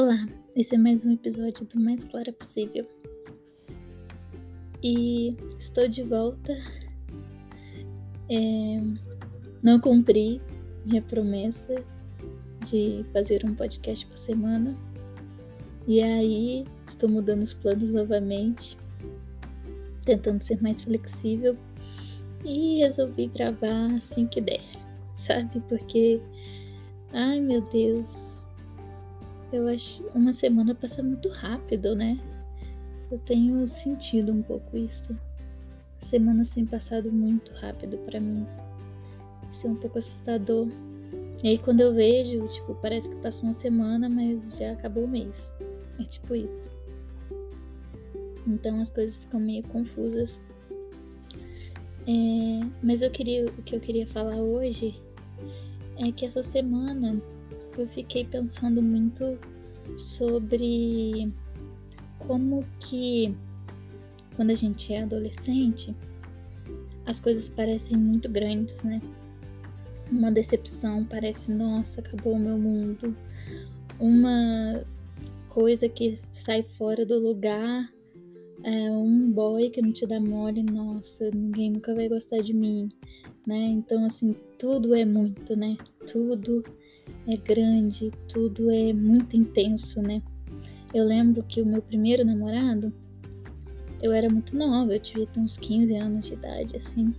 Olá, esse é mais um episódio do Mais Clara Possível. E estou de volta. É, não cumpri minha promessa de fazer um podcast por semana. E aí estou mudando os planos novamente, tentando ser mais flexível. E resolvi gravar assim que der, sabe? Porque, ai meu Deus, eu acho uma semana passa muito rápido, né? Eu tenho sentido um pouco isso. A semana passado muito rápido para mim. Isso é um pouco assustador. E aí quando eu vejo, tipo, parece que passou uma semana, mas já acabou o mês. É tipo isso. Então as coisas ficam meio confusas. É, mas eu queria, o que eu queria falar hoje é que essa semana eu fiquei pensando muito sobre como que quando a gente é adolescente, as coisas parecem muito grandes, né? Uma decepção parece, nossa, acabou o meu mundo. Uma coisa que sai fora do lugar, é um boy que não te dá mole, nossa, ninguém nunca vai gostar de mim, né? Então, assim, tudo é muito, né? Tudo é grande, tudo é muito intenso, né? Eu lembro que o meu primeiro namorado, eu era muito nova, eu ter uns 15 anos de idade, assim.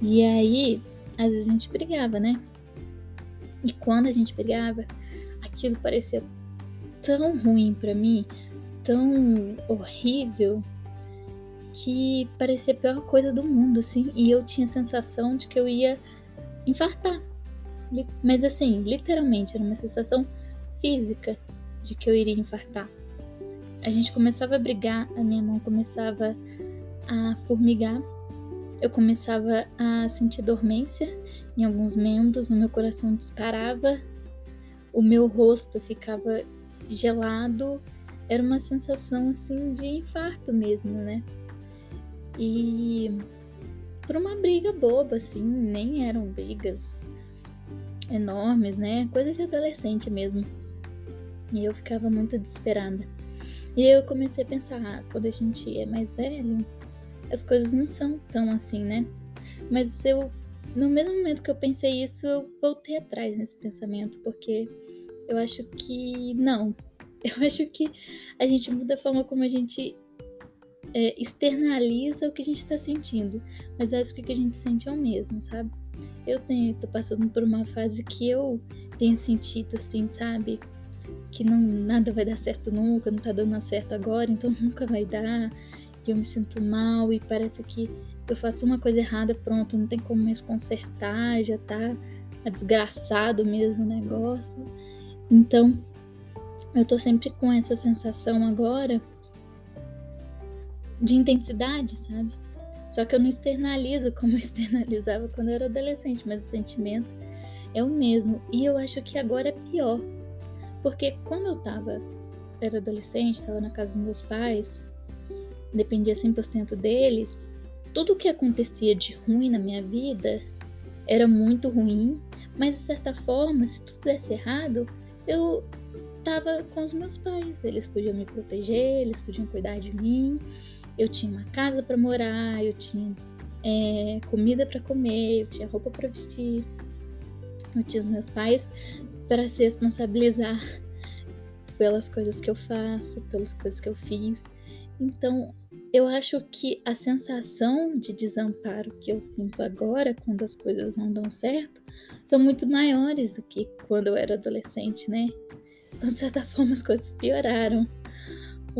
E aí, às vezes a gente brigava, né? E quando a gente brigava, aquilo parecia tão ruim para mim, tão horrível, que parecia a pior coisa do mundo, assim. E eu tinha a sensação de que eu ia infartar. Mas assim, literalmente, era uma sensação física de que eu iria infartar. A gente começava a brigar, a minha mão começava a formigar, eu começava a sentir dormência em alguns membros, no meu coração disparava, o meu rosto ficava gelado, era uma sensação assim de infarto mesmo, né? E por uma briga boba, assim, nem eram brigas enormes, né? Coisa de adolescente mesmo. E eu ficava muito desesperada. E eu comecei a pensar, ah, quando a gente é mais velho, as coisas não são tão assim, né? Mas eu, no mesmo momento que eu pensei isso, eu voltei atrás nesse pensamento, porque eu acho que não. Eu acho que a gente muda a forma como a gente é, externaliza o que a gente está sentindo, mas eu acho que o que a gente sente é o mesmo, sabe? Eu tenho, tô passando por uma fase que eu tenho sentido assim, sabe? Que não nada vai dar certo nunca, não tá dando certo agora, então nunca vai dar. E eu me sinto mal e parece que eu faço uma coisa errada, pronto, não tem como mais consertar, já tá desgraçado mesmo o negócio. Então, eu tô sempre com essa sensação agora de intensidade, sabe? Só que eu não externalizo como eu externalizava quando eu era adolescente, mas o sentimento é o mesmo. E eu acho que agora é pior. Porque quando eu tava, era adolescente, tava na casa dos meus pais, dependia 100% deles, tudo o que acontecia de ruim na minha vida era muito ruim, mas de certa forma, se tudo desse errado, eu tava com os meus pais. Eles podiam me proteger, eles podiam cuidar de mim eu tinha uma casa para morar, eu tinha é, comida para comer, eu tinha roupa para vestir, eu tinha os meus pais para se responsabilizar pelas coisas que eu faço, pelas coisas que eu fiz. Então, eu acho que a sensação de desamparo que eu sinto agora, quando as coisas não dão certo, são muito maiores do que quando eu era adolescente, né? Então, de certa forma, as coisas pioraram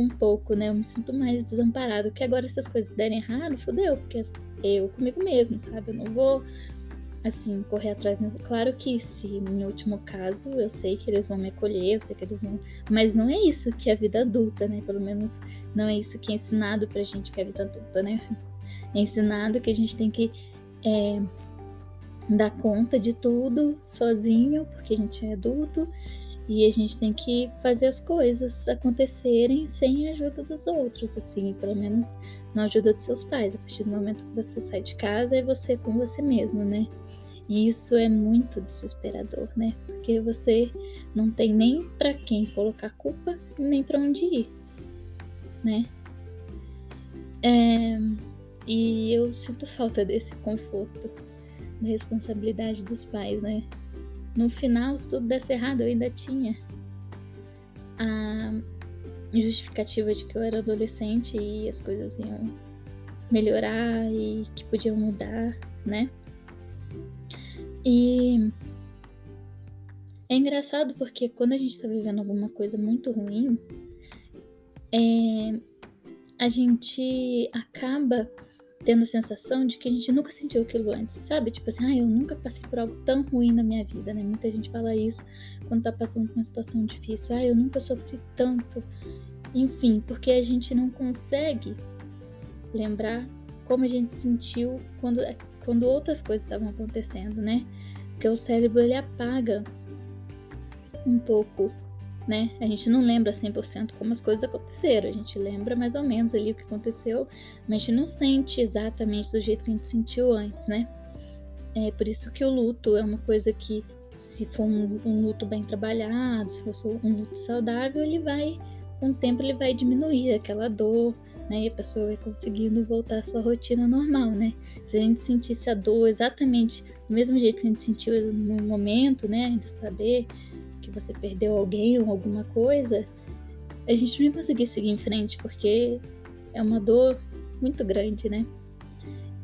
um pouco, né? Eu me sinto mais desamparado. Que agora, se as coisas derem errado, fodeu, porque eu comigo mesmo, sabe? Eu não vou, assim, correr atrás. Claro que se, no último caso, eu sei que eles vão me acolher, eu sei que eles vão. Mas não é isso que é a vida adulta, né? Pelo menos não é isso que é ensinado pra gente que é a vida adulta, né? É ensinado que a gente tem que. É, dar conta de tudo sozinho, porque a gente é adulto, e a gente tem que fazer as coisas acontecerem sem a ajuda dos outros, assim, pelo menos na ajuda dos seus pais. A partir do momento que você sai de casa, é você com você mesmo, né? E isso é muito desesperador, né? Porque você não tem nem para quem colocar culpa, nem para onde ir, né? É, e eu sinto falta desse conforto, da responsabilidade dos pais, né? No final, se tudo desse errado, eu ainda tinha a justificativa de que eu era adolescente e as coisas iam melhorar e que podiam mudar, né? E é engraçado porque quando a gente tá vivendo alguma coisa muito ruim, é, a gente acaba tendo a sensação de que a gente nunca sentiu aquilo antes, sabe? Tipo assim, ah, eu nunca passei por algo tão ruim na minha vida, né? Muita gente fala isso quando tá passando por uma situação difícil. Ah, eu nunca sofri tanto. Enfim, porque a gente não consegue lembrar como a gente sentiu quando quando outras coisas estavam acontecendo, né? Porque o cérebro ele apaga um pouco, né? A gente não lembra 100% como as coisas aconteceram, a gente lembra mais ou menos ali o que aconteceu, mas a gente não sente exatamente do jeito que a gente sentiu antes, né? É por isso que o luto é uma coisa que, se for um, um luto bem trabalhado, se for um luto saudável, ele vai, com o tempo, ele vai diminuir aquela dor, né? E a pessoa vai conseguindo voltar à sua rotina normal, né? Se a gente sentisse a dor exatamente do mesmo jeito que a gente sentiu no momento, né? De saber que você perdeu alguém ou alguma coisa, a gente não ia conseguir seguir em frente, porque é uma dor muito grande, né?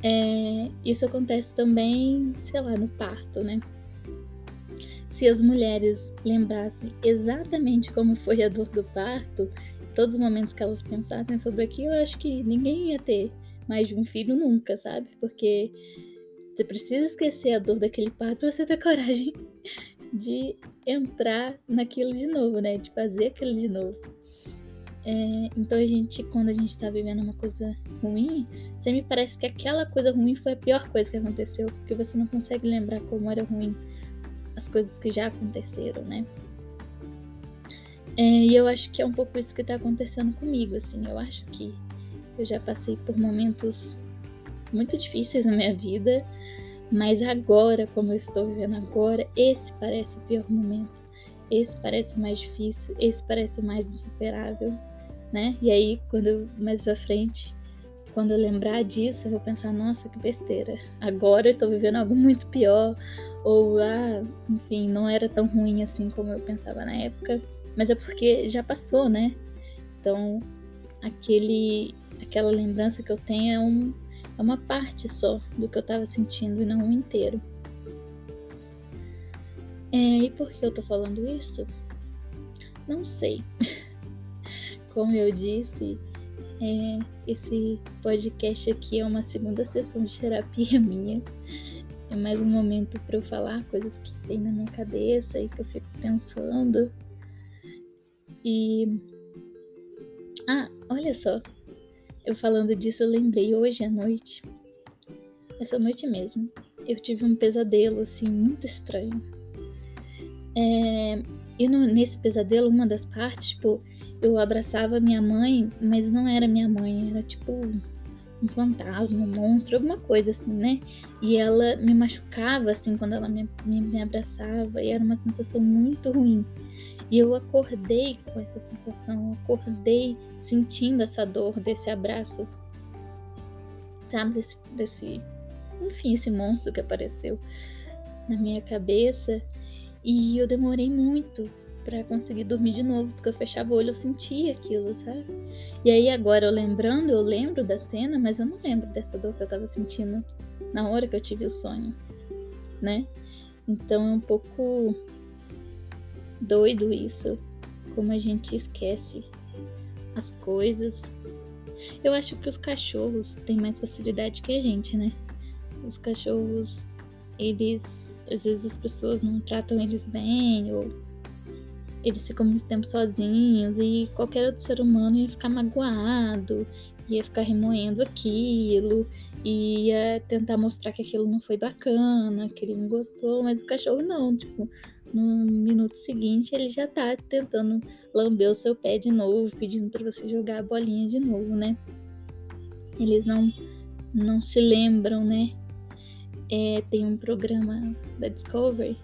É, isso acontece também, sei lá, no parto, né? Se as mulheres lembrassem exatamente como foi a dor do parto, todos os momentos que elas pensassem sobre aquilo, eu acho que ninguém ia ter mais de um filho nunca, sabe? Porque você precisa esquecer a dor daquele parto pra você ter coragem de entrar naquilo de novo, né? De fazer aquilo de novo. É, então a gente, quando a gente tá vivendo uma coisa ruim, sempre parece que aquela coisa ruim foi a pior coisa que aconteceu, porque você não consegue lembrar como era ruim as coisas que já aconteceram, né? É, e eu acho que é um pouco isso que tá acontecendo comigo, assim. Eu acho que eu já passei por momentos muito difíceis na minha vida, mas agora, como eu estou vivendo agora, esse parece o pior momento. Esse parece o mais difícil, esse parece o mais insuperável, né? E aí, quando mais pra frente, quando eu lembrar disso, eu vou pensar, nossa, que besteira. Agora eu estou vivendo algo muito pior, ou ah, enfim, não era tão ruim assim como eu pensava na época. Mas é porque já passou, né? Então, aquele, aquela lembrança que eu tenho é, um, é uma parte só do que eu estava sentindo e não um inteiro. É, e por que eu tô falando isso? Não sei. Como eu disse, é, esse podcast aqui é uma segunda sessão de terapia minha. É mais um momento para eu falar coisas que tem na minha cabeça e que eu fico pensando. E. Ah, olha só. Eu falando disso, eu lembrei hoje à noite. Essa noite mesmo. Eu tive um pesadelo, assim, muito estranho. É, e no, nesse pesadelo, uma das partes, tipo, eu abraçava minha mãe, mas não era minha mãe, era tipo um fantasma, um monstro, alguma coisa assim, né? E ela me machucava, assim, quando ela me, me, me abraçava, e era uma sensação muito ruim. E eu acordei com essa sensação, acordei sentindo essa dor desse abraço, sabe? Desse, desse, enfim, esse monstro que apareceu na minha cabeça. E eu demorei muito para conseguir dormir de novo, porque eu fechava o olho, eu sentia aquilo, sabe? E aí agora eu lembrando, eu lembro da cena, mas eu não lembro dessa dor que eu tava sentindo na hora que eu tive o sonho, né? Então é um pouco doido isso, como a gente esquece as coisas. Eu acho que os cachorros têm mais facilidade que a gente, né? Os cachorros, eles. Às vezes as pessoas não tratam eles bem, ou eles ficam muito tempo sozinhos, e qualquer outro ser humano ia ficar magoado, ia ficar remoendo aquilo, ia tentar mostrar que aquilo não foi bacana, que ele não gostou, mas o cachorro não, tipo, no minuto seguinte ele já tá tentando lamber o seu pé de novo, pedindo para você jogar a bolinha de novo, né? Eles não não se lembram, né? é, tem um programa da Discovery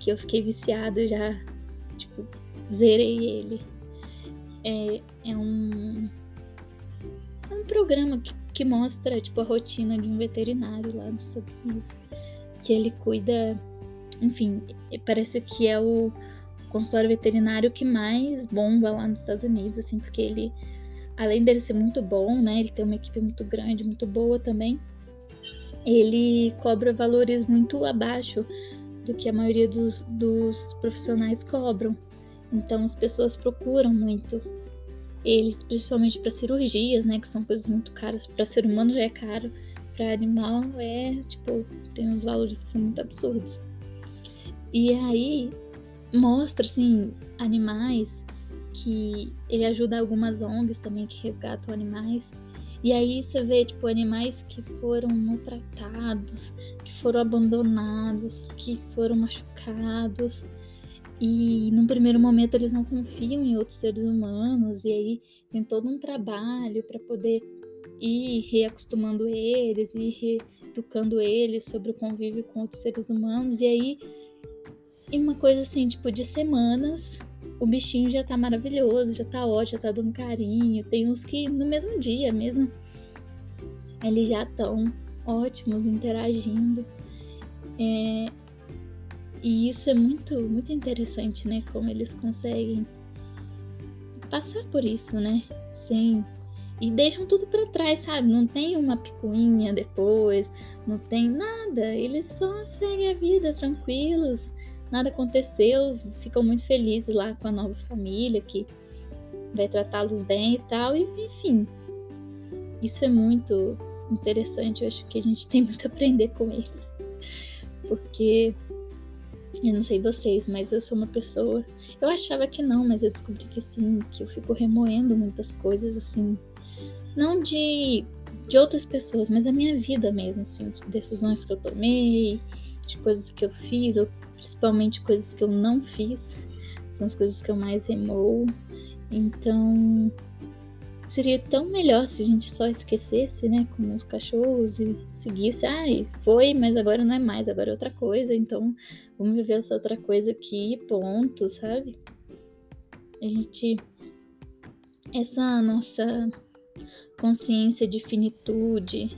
que eu fiquei viciado já, tipo, zerei ele. É, é um, é um programa que, que mostra, tipo, a rotina de um veterinário lá nos Estados Unidos. Que ele cuida, enfim, parece que é o consultório veterinário que mais bomba lá nos Estados Unidos, assim, porque ele, além dele ser muito bom, né, ele tem uma equipe muito grande, muito boa também, ele cobra valores muito abaixo do que a maioria dos, dos profissionais cobram. Então as pessoas procuram muito ele, principalmente para cirurgias, né, que são coisas muito caras. Para ser humano já é caro, para animal é tipo tem uns valores que são muito absurdos. E aí mostra assim animais que ele ajuda algumas ONGs também que resgatam animais e aí você vê, tipo, animais que foram maltratados, que foram abandonados, que foram machucados. E num primeiro momento eles não confiam em outros seres humanos, e aí tem todo um trabalho para poder ir reacostumando eles e reeducando eles sobre o convívio com outros seres humanos. E aí, em uma coisa assim, tipo, de semanas, o bichinho já tá maravilhoso, já tá ótimo, já tá dando carinho. Tem uns que no mesmo dia mesmo eles já estão ótimos interagindo. É, e isso é muito, muito interessante, né? Como eles conseguem passar por isso, né? Sem e deixam tudo para trás, sabe? Não tem uma picuinha depois, não tem nada. Eles só seguem a vida tranquilos, nada aconteceu, ficam muito felizes lá com a nova família que vai tratá-los bem e tal, e enfim. Isso é muito interessante, eu acho que a gente tem muito a aprender com eles. Porque eu não sei vocês, mas eu sou uma pessoa. Eu achava que não, mas eu descobri que sim, que eu fico remoendo muitas coisas assim, não de de outras pessoas, mas a minha vida mesmo, assim, de decisões que eu tomei, de coisas que eu fiz, ou principalmente coisas que eu não fiz, são as coisas que eu mais remou. Então, seria tão melhor se a gente só esquecesse, né, como os cachorros e seguisse, ah, foi, mas agora não é mais, agora é outra coisa, então vamos viver essa outra coisa aqui, ponto, sabe? A gente essa nossa consciência de finitude,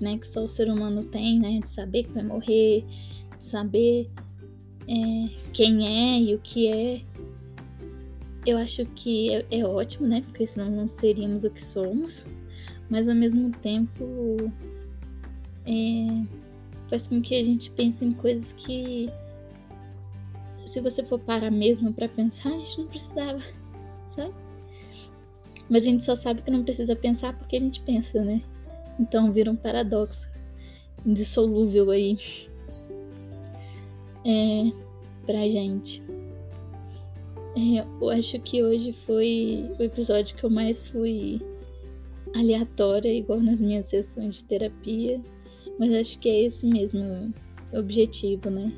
né, que só o ser humano tem, né, de saber que vai morrer, de saber é, quem é e o que é. Eu acho que é, é ótimo, né? Porque senão não seríamos o que somos. Mas ao mesmo tempo é, faz com que a gente pense em coisas que se você for parar mesmo para pensar, a gente não precisava, sabe? Mas a gente só sabe que não precisa pensar porque a gente pensa, né? Então vira um paradoxo indissolúvel aí é, pra gente. É, eu acho que hoje foi o episódio que eu mais fui aleatória, igual nas minhas sessões de terapia, mas acho que é esse mesmo objetivo, né?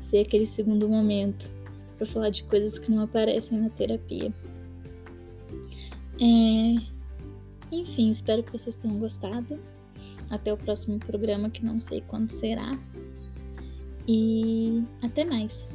Ser aquele segundo momento para falar de coisas que não aparecem na terapia. É... Enfim, espero que vocês tenham gostado. Até o próximo programa, que não sei quando será. E até mais!